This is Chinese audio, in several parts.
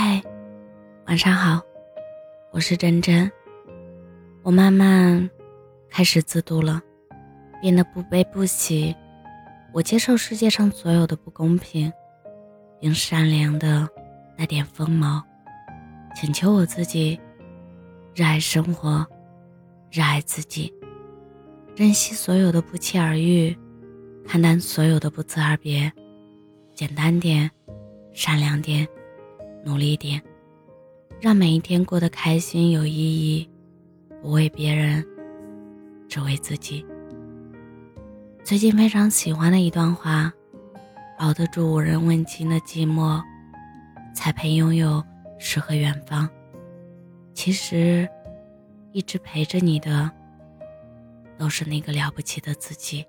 嗨，晚上好，我是真真。我慢慢开始自渡了，变得不悲不喜。我接受世界上所有的不公平，并善良的那点锋芒，请求我自己热爱生活，热爱自己，珍惜所有的不期而遇，看淡所有的不辞而别，简单点，善良点。努力点，让每一天过得开心有意义，不为别人，只为自己。最近非常喜欢的一段话：熬得住无人问津的寂寞，才配拥有诗和远方。其实，一直陪着你的，都是那个了不起的自己。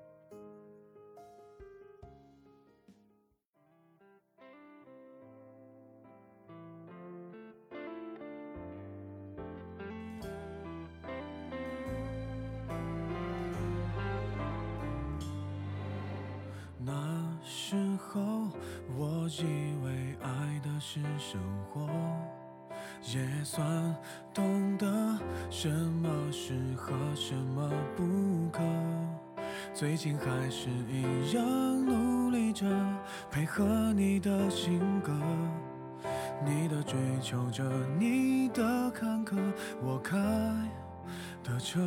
那时候，我以为爱的是生活，也算懂得什么适合，什么不可。最近还是一样努力着，配合你的性格，你的追求着，你的坎坷，我开的车，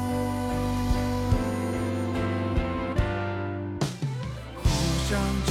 互